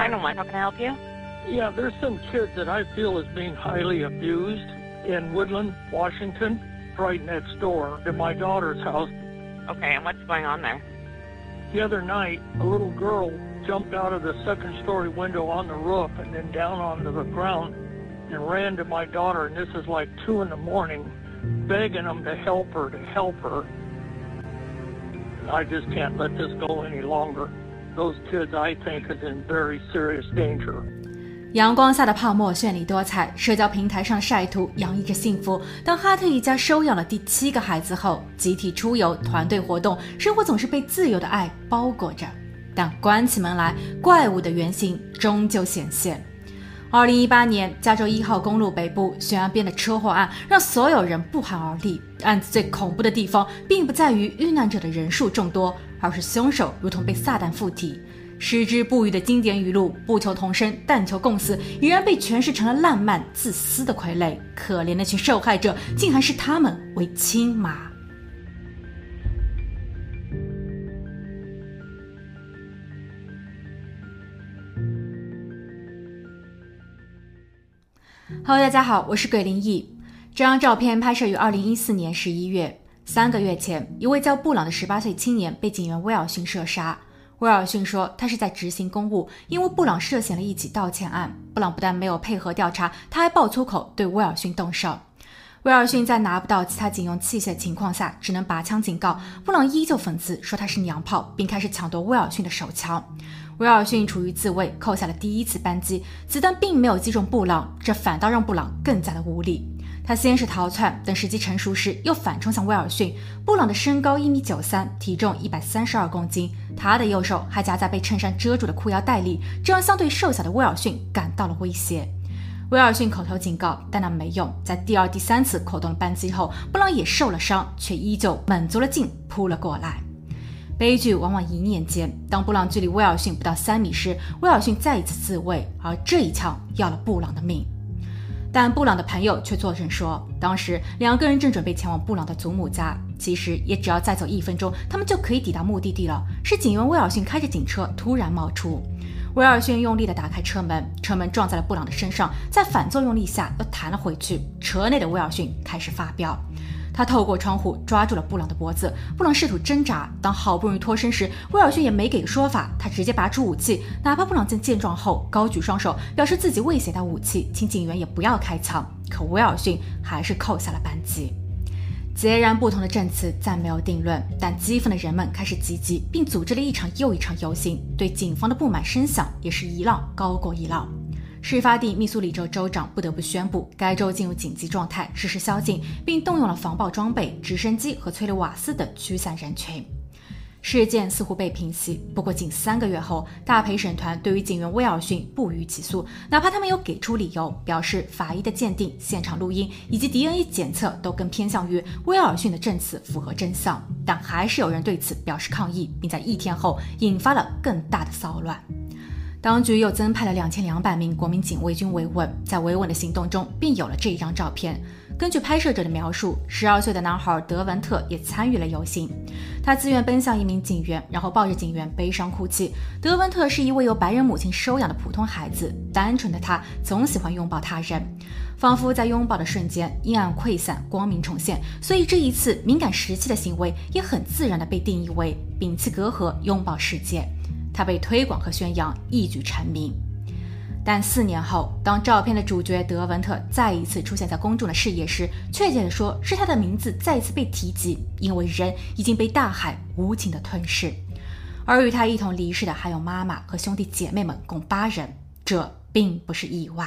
911. How can I help you? Yeah, there's some kids that I feel is being highly abused in Woodland, Washington, right next door to my daughter's house. Okay, and what's going on there? The other night, a little girl jumped out of the second story window on the roof and then down onto the ground and ran to my daughter, and this is like 2 in the morning, begging them to help her, to help her. I just can't let this go any longer. Those kids, I think, is in very serious danger. 阳光下的泡沫绚丽多彩，社交平台上晒图洋溢着幸福。当哈特一家收养了第七个孩子后，集体出游、团队活动，生活总是被自由的爱包裹着。但关起门来，怪物的原型终究显现。二零一八年，加州一号公路北部悬崖边的车祸案让所有人不寒而栗。案子最恐怖的地方，并不在于遇难者的人数众多，而是凶手如同被撒旦附体。矢志不渝的经典语录“不求同生，但求共死”已然被诠释成了浪漫、自私的傀儡。可怜那群受害者，竟还视他们为亲妈。Hello，大家好，我是鬼灵异。这张照片拍摄于二零一四年十一月，三个月前，一位叫布朗的十八岁青年被警员威尔逊射杀。威尔逊说，他是在执行公务，因为布朗涉嫌了一起盗窃案。布朗不但没有配合调查，他还爆粗口对威尔逊动手。威尔逊在拿不到其他警用器械的情况下，只能拔枪警告。布朗依旧讽刺说他是娘炮，并开始抢夺威尔逊的手枪。威尔逊处于自卫，扣下了第一次扳机，子弹并没有击中布朗，这反倒让布朗更加的无力。他先是逃窜，等时机成熟时，又反冲向威尔逊。布朗的身高一米九三，体重一百三十二公斤，他的右手还夹在被衬衫遮住的裤腰带里，这让相对瘦小的威尔逊感到了威胁。威尔逊口头警告，但那没用。在第二、第三次扣动了扳机后，布朗也受了伤，却依旧猛足了劲扑了过来。悲剧往往一念间，当布朗距离威尔逊不到三米时，威尔逊再一次自卫，而这一枪要了布朗的命。但布朗的朋友却作证说，当时两个人正准备前往布朗的祖母家，其实也只要再走一分钟，他们就可以抵达目的地了。是警员威尔逊开着警车突然冒出，威尔逊用力地打开车门，车门撞在了布朗的身上，在反作用力下又弹了回去。车内的威尔逊开始发飙。他透过窗户抓住了布朗的脖子，布朗试图挣扎。当好不容易脱身时，威尔逊也没给个说法，他直接拔出武器。哪怕布朗在见状后高举双手，表示自己未携带武器，请警员也不要开枪。可威尔逊还是扣下了扳机。截然不同的证词暂没有定论，但激愤的人们开始集结，并组织了一场又一场游行，对警方的不满声响也是一浪高过一浪。事发地密苏里州州长不得不宣布该州进入紧急状态，实施宵禁，并动用了防暴装备、直升机和催泪瓦斯等驱散人群。事件似乎被平息，不过仅三个月后，大陪审团对于警员威尔逊不予起诉，哪怕他们有给出理由，表示法医的鉴定、现场录音以及 DNA 检测都更偏向于威尔逊的证词符合真相，但还是有人对此表示抗议，并在一天后引发了更大的骚乱。当局又增派了两千两百名国民警卫军维稳，在维稳的行动中，便有了这一张照片。根据拍摄者的描述，十二岁的男孩德文特也参与了游行。他自愿奔向一名警员，然后抱着警员悲伤哭泣。德文特是一位由白人母亲收养的普通孩子，单纯的他总喜欢拥抱他人，仿佛在拥抱的瞬间，阴暗溃散，光明重现。所以这一次敏感时期的行为，也很自然的被定义为摒弃隔阂，拥抱世界。他被推广和宣扬，一举成名。但四年后，当照片的主角德文特再一次出现在公众的视野时，确切的说，是他的名字再一次被提及，因为人已经被大海无情的吞噬。而与他一同离世的还有妈妈和兄弟姐妹们，共八人。这并不是意外。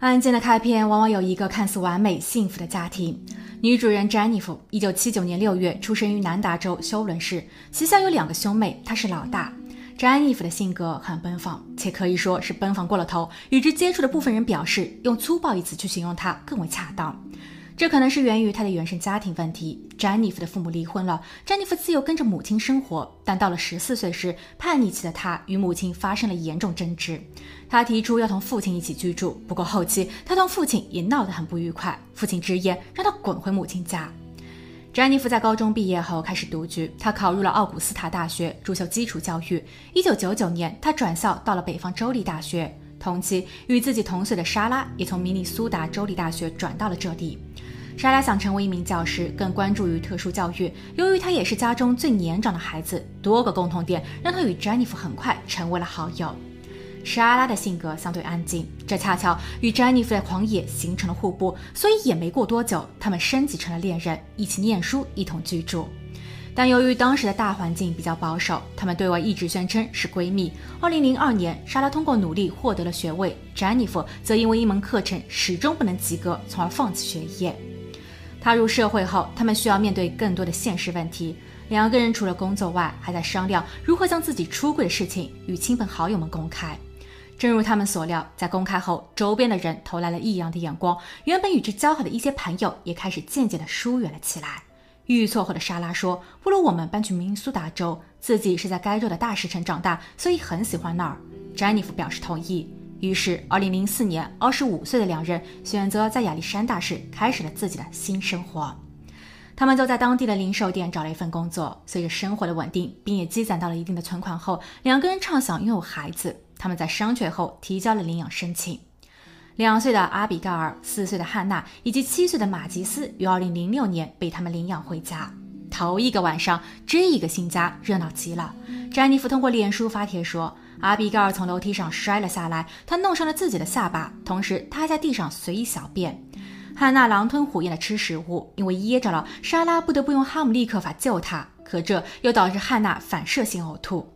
案件的开篇往往有一个看似完美幸福的家庭。女主人詹妮弗，一九七九年六月出生于南达州休伦市，旗下有两个兄妹，她是老大。詹妮弗的性格很奔放，且可以说是奔放过了头。与之接触的部分人表示，用粗暴一词去形容她更为恰当。这可能是源于他的原生家庭问题。詹妮弗的父母离婚了，詹妮弗自幼跟着母亲生活，但到了十四岁时，叛逆期的她与母亲发生了严重争执。她提出要同父亲一起居住，不过后期她同父亲也闹得很不愉快，父亲直言让她滚回母亲家。詹妮弗在高中毕业后开始独居，她考入了奥古斯塔大学，主修基础教育。一九九九年，她转校到了北方州立大学。同期，与自己同岁的莎拉也从明尼苏达州立大学转到了这里。莎拉想成为一名教师，更关注于特殊教育。由于她也是家中最年长的孩子，多个共同点让她与詹妮弗很快成为了好友。莎拉的性格相对安静，这恰巧与詹妮弗的狂野形成了互补，所以也没过多久，他们升级成了恋人，一起念书，一同居住。但由于当时的大环境比较保守，他们对外一直宣称是闺蜜。二零零二年，莎拉通过努力获得了学位，詹妮弗则因为一门课程始终不能及格，从而放弃学业。踏入社会后，他们需要面对更多的现实问题。两个人除了工作外，还在商量如何将自己出柜的事情与亲朋好友们公开。正如他们所料，在公开后，周边的人投来了异样的眼光。原本与之交好的一些朋友，也开始渐渐的疏远了起来。遇错后的莎拉说：“不如我们搬去明尼苏达州，自己是在该州的大石城长大，所以很喜欢那儿。”詹妮弗表示同意。于是，2004年，25岁的两人选择在亚历山大市开始了自己的新生活。他们就在当地的零售店找了一份工作。随着生活的稳定，并也积攒到了一定的存款后，两个人畅想拥有孩子。他们在商榷后提交了领养申请。两岁的阿比盖尔、四岁的汉娜以及七岁的马吉斯于二零零六年被他们领养回家。头一个晚上，这一个新家热闹极了。詹妮弗通过脸书发帖说，阿比盖尔从楼梯上摔了下来，他弄伤了自己的下巴，同时他还在地上随意小便。汉娜狼吞虎咽地吃食物，因为噎着了，莎拉不得不用哈姆立克法救她，可这又导致汉娜反射性呕吐。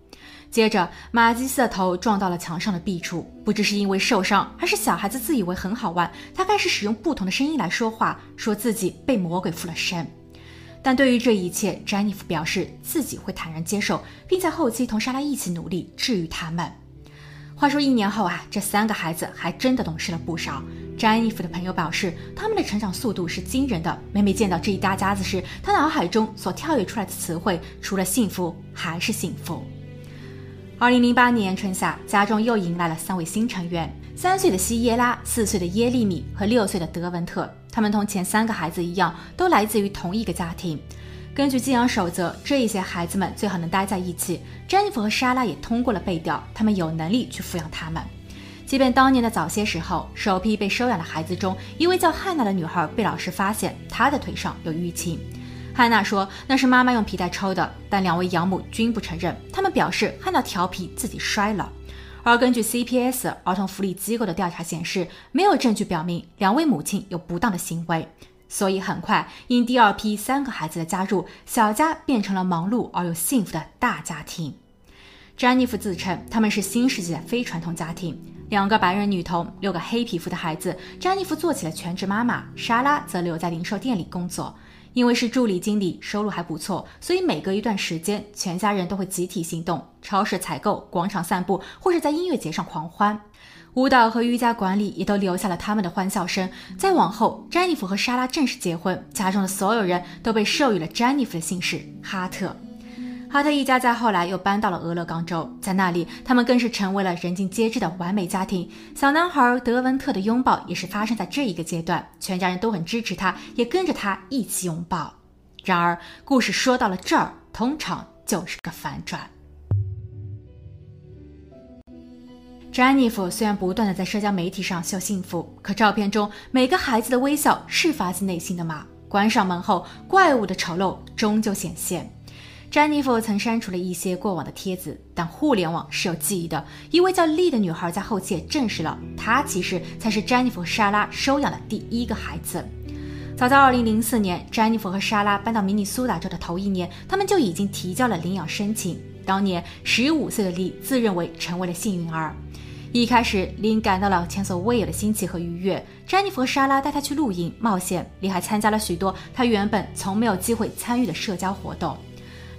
接着，马基斯的头撞到了墙上的壁柱，不知是因为受伤，还是小孩子自以为很好玩，他开始使用不同的声音来说话，说自己被魔鬼附了身。但对于这一切，詹妮弗表示自己会坦然接受，并在后期同莎拉一起努力治愈他们。话说一年后啊，这三个孩子还真的懂事了不少。詹妮弗的朋友表示，他们的成长速度是惊人的。每每见到这一大家子时，他脑海中所跳跃出来的词汇，除了幸福还是幸福。二零零八年春夏，家中又迎来了三位新成员：三岁的西耶拉、四岁的耶利米和六岁的德文特。他们同前三个孩子一样，都来自于同一个家庭。根据寄养守则，这一些孩子们最好能待在一起。詹妮弗和莎拉也通过了背调，他们有能力去抚养他们。即便当年的早些时候，首批被收养的孩子中，一位叫汉娜的女孩被老师发现她的腿上有淤青。汉娜说那是妈妈用皮带抽的，但两位养母均不承认。他们表示汉娜调皮，自己摔了。而根据 CPS 儿童福利机构的调查显示，没有证据表明两位母亲有不当的行为。所以很快，因第二批三个孩子的加入，小家变成了忙碌而又幸福的大家庭。詹妮弗自称他们是新世纪的非传统家庭，两个白人女童，六个黑皮肤的孩子。詹妮弗做起了全职妈妈，莎拉则留在零售店里工作。因为是助理经理，收入还不错，所以每隔一段时间，全家人都会集体行动，超市采购、广场散步，或是在音乐节上狂欢。舞蹈和瑜伽馆里也都留下了他们的欢笑声。再往后，詹妮弗和莎拉正式结婚，家中的所有人都被授予了詹妮弗的姓氏哈特。哈特一家在后来又搬到了俄勒冈州，在那里，他们更是成为了人尽皆知的完美家庭。小男孩德文特的拥抱也是发生在这一个阶段，全家人都很支持他，也跟着他一起拥抱。然而，故事说到了这儿，通常就是个反转。詹妮弗虽然不断的在社交媒体上秀幸福，可照片中每个孩子的微笑是发自内心的吗？关上门后，怪物的丑陋终究显现。詹妮弗曾删除了一些过往的帖子，但互联网是有记忆的。一位叫丽的女孩在后期也证实了，她其实才是詹妮弗和莎拉收养的第一个孩子。早在2004年，詹妮弗和莎拉搬到明尼苏达州的头一年，他们就已经提交了领养申请。当年15岁的丽自认为成为了幸运儿。一开始，琳感到了前所未有的新奇和愉悦。詹妮弗和莎拉带她去露营冒险，丽还参加了许多她原本从没有机会参与的社交活动。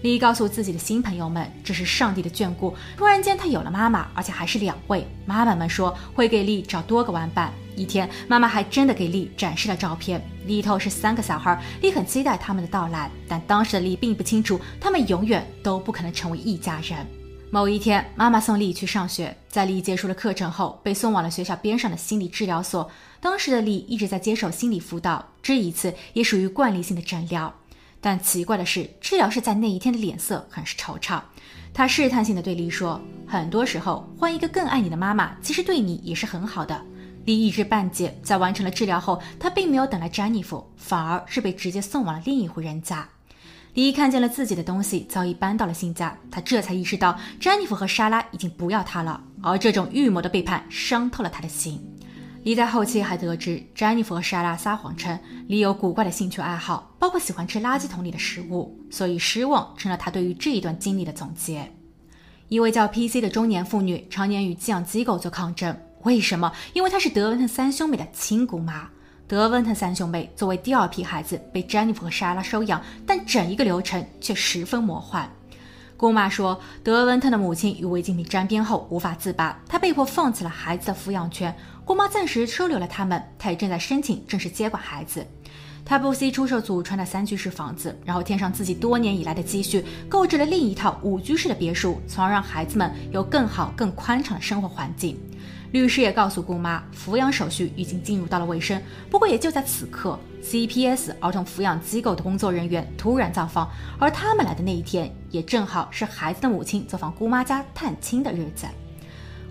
丽告诉自己的新朋友们，这是上帝的眷顾。突然间，她有了妈妈，而且还是两位。妈妈们说会给丽找多个玩伴。一天，妈妈还真的给丽展示了照片，里头是三个小孩。丽很期待他们的到来，但当时的丽并不清楚，他们永远都不可能成为一家人。某一天，妈妈送丽去上学，在丽结束了课程后，被送往了学校边上的心理治疗所。当时的丽一直在接受心理辅导，这一次也属于惯例性的诊疗。但奇怪的是，治疗师在那一天的脸色很是惆怅。他试探性的对丽说：“很多时候，换一个更爱你的妈妈，其实对你也是很好的。”丽一知半解。在完成了治疗后，他并没有等来詹妮弗，反而是被直接送往了另一户人家。丽看见了自己的东西早已搬到了新家，他这才意识到詹妮弗和莎拉已经不要他了，而这种预谋的背叛伤透了他的心。李在后期还得知，詹妮弗和莎拉撒谎称李有古怪的兴趣爱好，包括喜欢吃垃圾桶里的食物，所以失望成了他对于这一段经历的总结。一位叫 P.C. 的中年妇女常年与寄养机构做抗争，为什么？因为她是德文特三兄妹的亲姑妈。德文特三兄妹作为第二批孩子被詹妮弗和莎拉收养，但整一个流程却十分魔幻。姑妈说，德文特的母亲与违禁品沾边后无法自拔，她被迫放弃了孩子的抚养权。姑妈暂时收留了他们，她也正在申请正式接管孩子。她不惜出售祖传的三居室房子，然后添上自己多年以来的积蓄，购置了另一套五居室的别墅，从而让孩子们有更好、更宽敞的生活环境。律师也告诉姑妈，抚养手续已经进入到了尾声。不过，也就在此刻，CPS 儿童抚养机构的工作人员突然造访，而他们来的那一天，也正好是孩子的母亲走访姑妈家探亲的日子。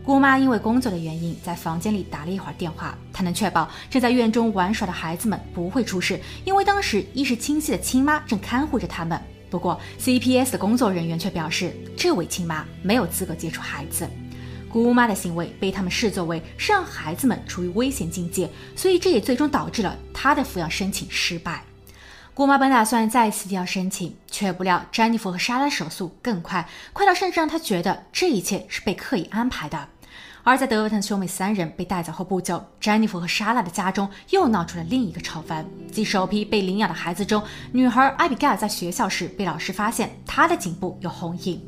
姑妈因为工作的原因，在房间里打了一会儿电话，她能确保正在院中玩耍的孩子们不会出事，因为当时意识清晰的亲妈正看护着他们。不过，CPS 的工作人员却表示，这位亲妈没有资格接触孩子。姑妈的行为被他们视作为是让孩子们处于危险境界，所以这也最终导致了她的抚养申请失败。姑妈本打算再次递交申请，却不料詹妮弗和莎拉的手速更快，快到甚至让她觉得这一切是被刻意安排的。而在德文特兄妹三人被带走后不久，詹妮弗和莎拉的家中又闹出了另一个丑闻，即首批被领养的孩子中，女孩阿比盖尔在学校时被老师发现她的颈部有红印。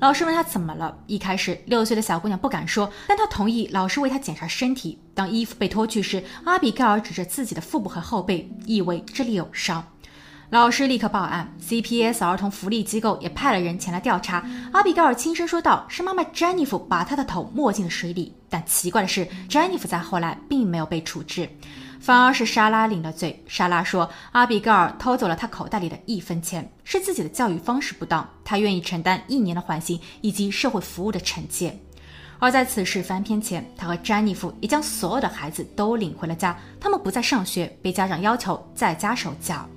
老师问她怎么了，一开始六岁的小姑娘不敢说，但她同意老师为她检查身体。当衣服被脱去时，阿比盖尔指着自己的腹部和后背，以为这里有伤。老师立刻报案，CPS 儿童福利机构也派了人前来调查。阿比盖尔轻声说道：“是妈妈詹妮弗把她的头没进了水里。”但奇怪的是，詹妮弗在后来并没有被处置。反而是莎拉领了罪。莎拉说，阿比盖尔偷走了她口袋里的一分钱，是自己的教育方式不当，她愿意承担一年的缓刑以及社会服务的惩戒。而在此事翻篇前，他和詹妮弗也将所有的孩子都领回了家，他们不再上学，被家长要求在家守教。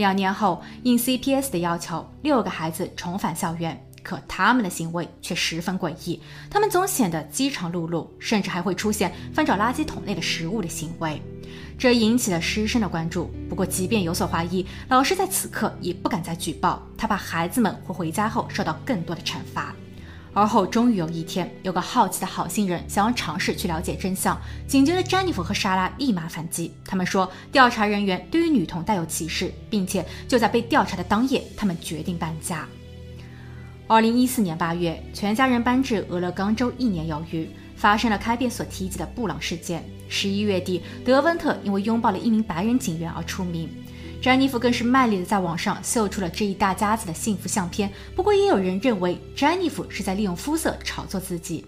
两年后，应 CPS 的要求，六个孩子重返校园。可他们的行为却十分诡异，他们总显得饥肠辘辘，甚至还会出现翻找垃圾桶内的食物的行为，这引起了师生的关注。不过，即便有所怀疑，老师在此刻也不敢再举报，他怕孩子们会回家后受到更多的惩罚。而后，终于有一天，有个好奇的好心人想要尝试去了解真相，紧接着，詹妮弗和莎拉立马反击，他们说调查人员对于女童带有歧视，并且就在被调查的当夜，他们决定搬家。二零一四年八月，全家人搬至俄勒冈州一年有余，发生了开篇所提及的布朗事件。十一月底，德温特因为拥抱了一名白人警员而出名，詹妮弗更是卖力的在网上秀出了这一大家子的幸福相片。不过，也有人认为詹妮弗是在利用肤色炒作自己。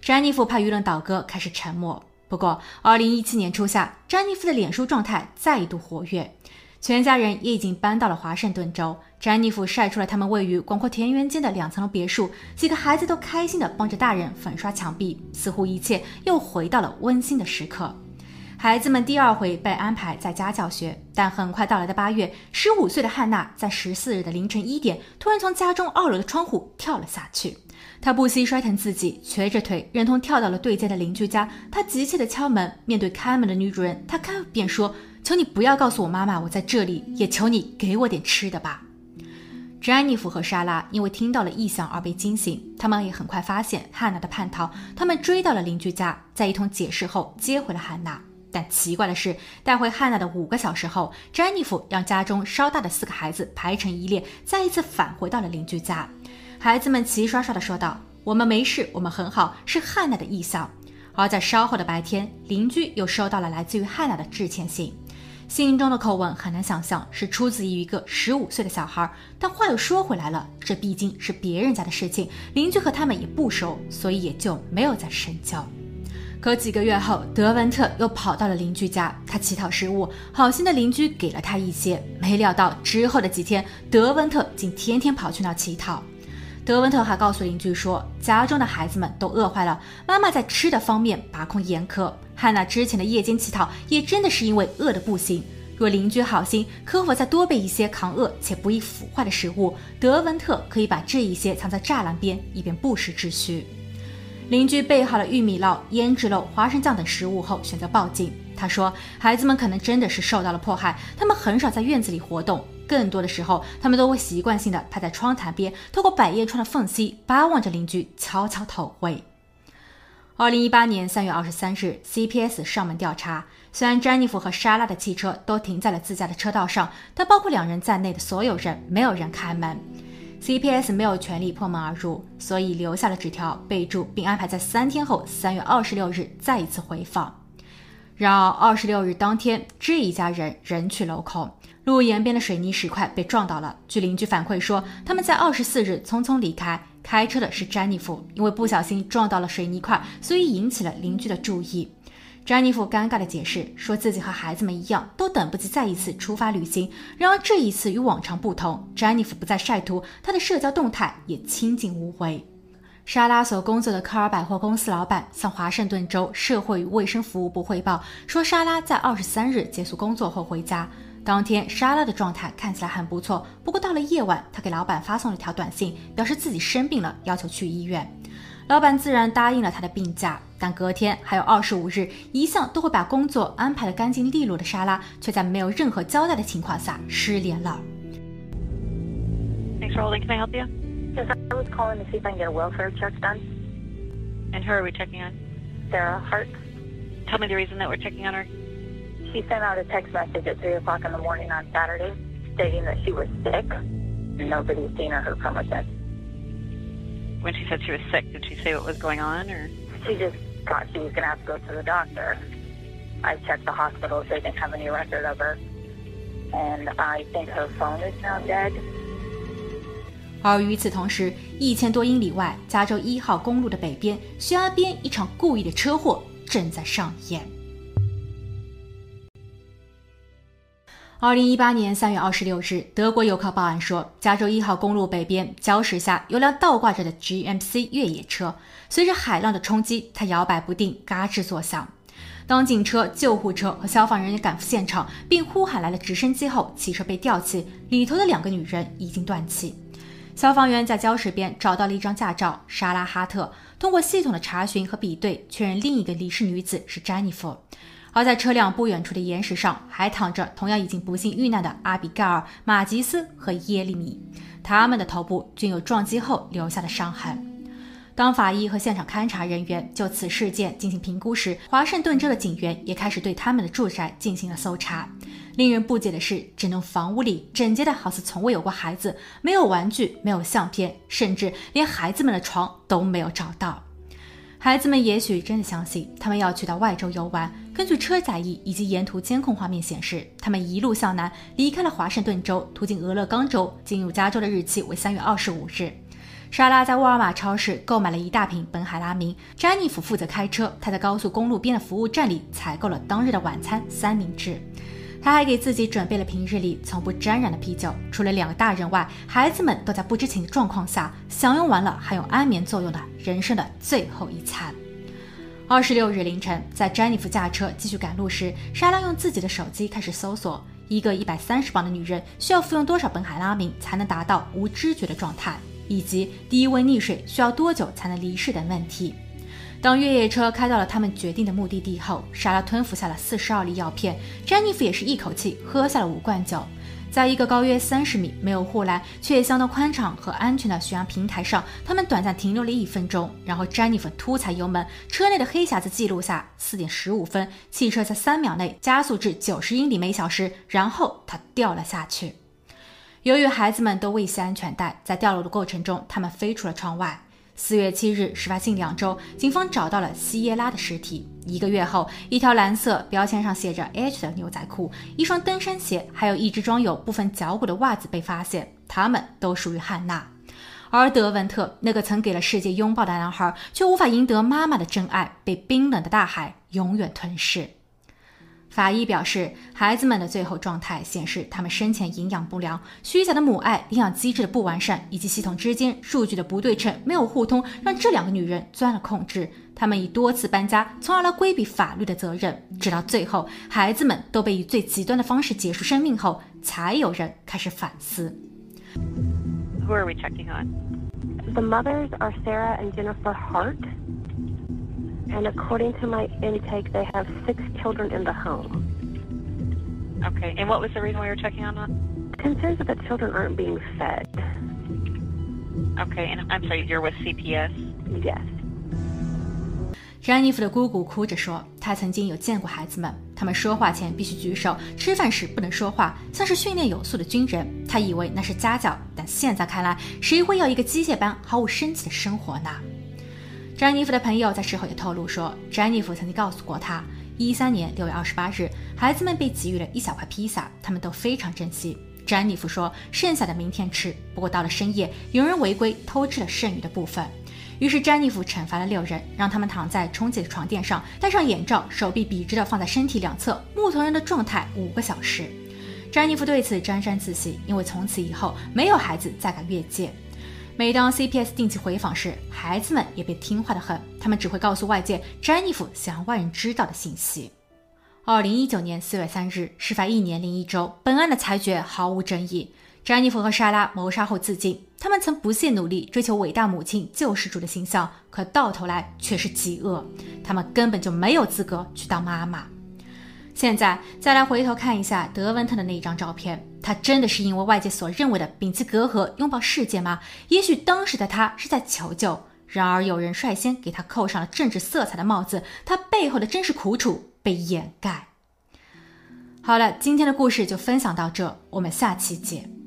詹妮弗怕舆论倒戈，开始沉默。不过，二零一七年初夏，詹妮弗的脸书状态再度活跃。全家人也已经搬到了华盛顿州。詹妮弗晒出了他们位于广阔田园间的两层楼别墅，几个孩子都开心地帮着大人粉刷墙壁，似乎一切又回到了温馨的时刻。孩子们第二回被安排在家教学，但很快到来的八月，十五岁的汉娜在十四日的凌晨一点突然从家中二楼的窗户跳了下去。她不惜摔疼自己，瘸着腿，忍痛跳到了对街的邻居家。她急切地敲门，面对开门的女主人，她开便说。求你不要告诉我妈妈我在这里，也求你给我点吃的吧。詹妮弗和莎拉因为听到了异响而被惊醒，他们也很快发现汉娜的叛逃，他们追到了邻居家，在一通解释后接回了汉娜。但奇怪的是，带回汉娜的五个小时后，詹妮弗让家中稍大的四个孩子排成一列，再一次返回到了邻居家。孩子们齐刷刷地说道：“我们没事，我们很好，是汉娜的意向。”而在稍后的白天，邻居又收到了来自于汉娜的致歉信。信中的口吻很难想象是出自于一个十五岁的小孩，但话又说回来了，这毕竟是别人家的事情，邻居和他们也不熟，所以也就没有再深交。可几个月后，德文特又跑到了邻居家，他乞讨食物，好心的邻居给了他一些，没料到之后的几天，德文特竟天天跑去那乞讨。德文特还告诉邻居说，家中的孩子们都饿坏了，妈妈在吃的方面把控严苛。汉娜之前的夜间乞讨也真的是因为饿得不行。若邻居好心，可否再多备一些抗饿且不易腐坏的食物？德文特可以把这一些藏在栅栏边，以便不时之需。邻居备好了玉米烙、胭脂肉、花生酱等食物后，选择报警。他说，孩子们可能真的是受到了迫害，他们很少在院子里活动。更多的时候，他们都会习惯性的趴在窗台边，透过百叶窗的缝隙巴望着邻居悄悄偷窥。二零一八年三月二十三日，CPS 上门调查。虽然詹妮弗和莎拉的汽车都停在了自家的车道上，但包括两人在内的所有人没有人开门。CPS 没有权利破门而入，所以留下了纸条，备注并安排在三天后三月二十六日再一次回访。然而二十六日当天，这一家人人去楼空。路沿边的水泥石块被撞倒了。据邻居反馈说，他们在二十四日匆匆离开，开车的是詹妮弗，因为不小心撞到了水泥块，所以引起了邻居的注意。詹妮弗尴尬地解释，说自己和孩子们一样，都等不及再一次出发旅行。然而这一次与往常不同，詹妮弗不再晒图，她的社交动态也清静无为。莎拉所工作的科尔百货公司老板向华盛顿州社会与卫生服务部汇报说，莎拉在二十三日结束工作后回家。当天，莎拉的状态看起来很不错。不过到了夜晚，她给老板发送了一条短信，表示自己生病了，要求去医院。老板自然答应了她的病假。但隔天还有二十五日，一向都会把工作安排的干净利落的莎拉，却在没有任何交代的情况下失联了。Thanks for holding. Can I help you? Yes, I was calling to see if I can get a welfare check done. And who are we checking on? Sarah Hart. Tell me the reason that we're checking on her. She sent out a text message at 3 o'clock in the morning on Saturday stating that she was sick. Nobody's seen or heard from her since. When she said she was sick, did she say what was going on, or? She just thought she was going to have to go to the doctor. I checked the hospital; they didn't have any record of her, and I think her phone is now dead. 而与此同时，一千多英里外，加州一号公路的北边悬崖边，一场故意的车祸正在上演。二零一八年三月二十六日，德国游客报案说，加州一号公路北边礁石下有辆倒挂着的 GMC 越野车，随着海浪的冲击，它摇摆不定，嘎吱作响。当警车、救护车和消防人员赶赴现场，并呼喊来了直升机后，汽车被吊起，里头的两个女人已经断气。消防员在礁石边找到了一张驾照，莎拉·哈特。通过系统的查询和比对，确认另一个离世女子是詹妮弗。而在车辆不远处的岩石上，还躺着同样已经不幸遇难的阿比盖尔、马吉斯和耶利米，他们的头部均有撞击后留下的伤痕。当法医和现场勘查人员就此事件进行评估时，华盛顿州的警员也开始对他们的住宅进行了搜查。令人不解的是，整栋房屋里整洁的好似从未有过孩子，没有玩具，没有相片，甚至连孩子们的床都没有找到。孩子们也许真的相信他们要去到外州游玩。根据车载仪以及沿途监控画面显示，他们一路向南，离开了华盛顿州，途经俄勒冈州，进入加州的日期为三月二十五日。莎拉在沃尔玛超市购买了一大瓶苯海拉明。詹妮弗负责开车，她在高速公路边的服务站里采购了当日的晚餐三明治。他还给自己准备了平日里从不沾染的啤酒。除了两个大人外，孩子们都在不知情的状况下享用完了含有安眠作用的人生的最后一餐。二十六日凌晨，在詹妮弗驾车继续赶路时，莎拉用自己的手机开始搜索：一个一百三十磅的女人需要服用多少苯海拉明才能达到无知觉的状态，以及低温溺水需要多久才能离世等问题。当越野车开到了他们决定的目的地后，莎拉吞服下了四十二粒药片，詹妮弗也是一口气喝下了五罐酒。在一个高约三十米、没有护栏却也相当宽敞和安全的悬崖平台上，他们短暂停留了一分钟，然后詹妮弗突踩油门，车内的黑匣子记录下四点十五分，汽车在三秒内加速至九十英里每小时，然后它掉了下去。由于孩子们都未系安全带，在掉落的过程中，他们飞出了窗外。四月七日，事发近两周，警方找到了西耶拉的尸体。一个月后，一条蓝色标签上写着 H 的牛仔裤、一双登山鞋，还有一只装有部分脚骨的袜子被发现，他们都属于汉娜。而德文特，那个曾给了世界拥抱的男孩，却无法赢得妈妈的真爱，被冰冷的大海永远吞噬。法医表示，孩子们的最后状态显示他们生前营养不良，虚假的母爱、营养机制的不完善以及系统之间数据的不对称、没有互通，让这两个女人钻了空子。他们以多次搬家，从而来规避法律的责任，直到最后，孩子们都被以最极端的方式结束生命后，才有人开始反思。Who are we checking on? The mothers are Sarah and Jennifer Hart. And according to my intake, they have six children in the home. Okay. And what was the reason we were checking on that? Concerns that the children aren't being fed. Okay. And I'm sorry, you're with CPS? Yes. 詹妮弗的姑姑哭着说：“她曾经有见过孩子们，他们说话前必须举手，吃饭时不能说话，像是训练有素的军人。她以为那是家教，但现在看来，谁会要一个机械般毫无生气的生活呢？” 詹妮弗的朋友在事后也透露说，詹妮弗曾经告诉过他，一三年六月二十八日，孩子们被给予了一小块披萨，他们都非常珍惜。詹妮弗说，剩下的明天吃。不过到了深夜，有人违规偷吃了剩余的部分，于是詹妮弗惩罚了六人，让他们躺在充气的床垫上，戴上眼罩，手臂笔直的放在身体两侧，木头人的状态五个小时。詹妮弗对此沾沾自喜，因为从此以后，没有孩子再敢越界。每当 CPS 定期回访时，孩子们也被听话的很，他们只会告诉外界詹妮弗想让外人知道的信息。二零一九年四月三日，事发一年零一周，本案的裁决毫无争议。詹妮弗和莎拉谋杀后自尽，他们曾不懈努力追求伟大母亲救世主的形象，可到头来却是极恶，他们根本就没有资格去当妈妈。现在再来回头看一下德文特的那一张照片，他真的是因为外界所认为的摒弃隔阂、拥抱世界吗？也许当时的他是在求救，然而有人率先给他扣上了政治色彩的帽子，他背后的真实苦楚被掩盖。好了，今天的故事就分享到这，我们下期见。